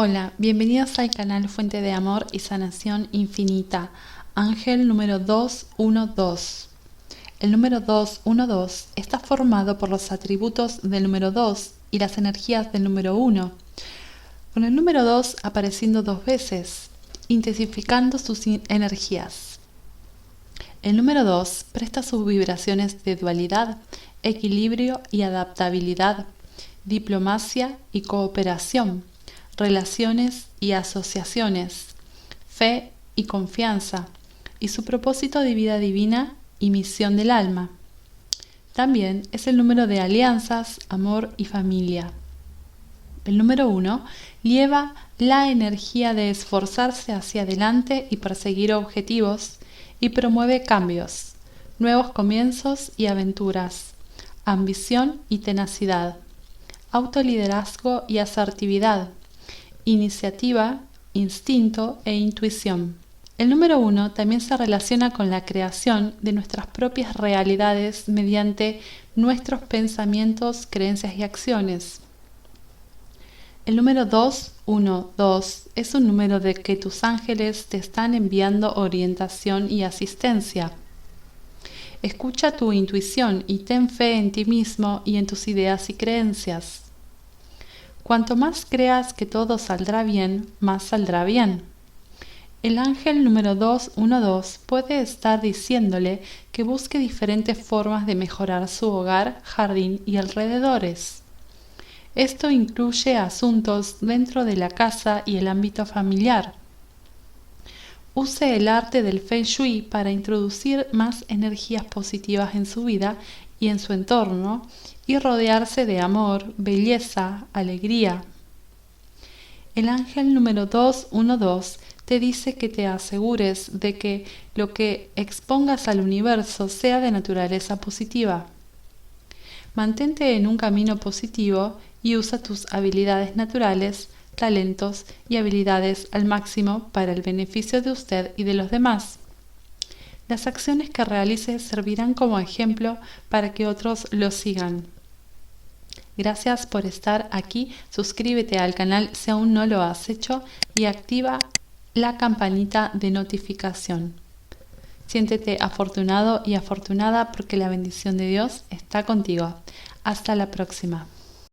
Hola, bienvenidos al canal Fuente de Amor y Sanación Infinita, Ángel número 212. El número 212 está formado por los atributos del número 2 y las energías del número 1, con el número 2 apareciendo dos veces, intensificando sus energías. El número 2 presta sus vibraciones de dualidad, equilibrio y adaptabilidad, diplomacia y cooperación relaciones y asociaciones, fe y confianza, y su propósito de vida divina y misión del alma. También es el número de alianzas, amor y familia. El número uno lleva la energía de esforzarse hacia adelante y perseguir objetivos y promueve cambios, nuevos comienzos y aventuras, ambición y tenacidad, autoliderazgo y asertividad, iniciativa, instinto e intuición. El número uno también se relaciona con la creación de nuestras propias realidades mediante nuestros pensamientos, creencias y acciones. El número 212 es un número de que tus ángeles te están enviando orientación y asistencia. Escucha tu intuición y ten fe en ti mismo y en tus ideas y creencias. Cuanto más creas que todo saldrá bien, más saldrá bien. El ángel número 212 puede estar diciéndole que busque diferentes formas de mejorar su hogar, jardín y alrededores. Esto incluye asuntos dentro de la casa y el ámbito familiar. Use el arte del Feng Shui para introducir más energías positivas en su vida y en su entorno y rodearse de amor, belleza, alegría. El ángel número 212 te dice que te asegures de que lo que expongas al universo sea de naturaleza positiva. Mantente en un camino positivo y usa tus habilidades naturales, talentos y habilidades al máximo para el beneficio de usted y de los demás. Las acciones que realices servirán como ejemplo para que otros lo sigan. Gracias por estar aquí. Suscríbete al canal si aún no lo has hecho y activa la campanita de notificación. Siéntete afortunado y afortunada porque la bendición de Dios está contigo. Hasta la próxima.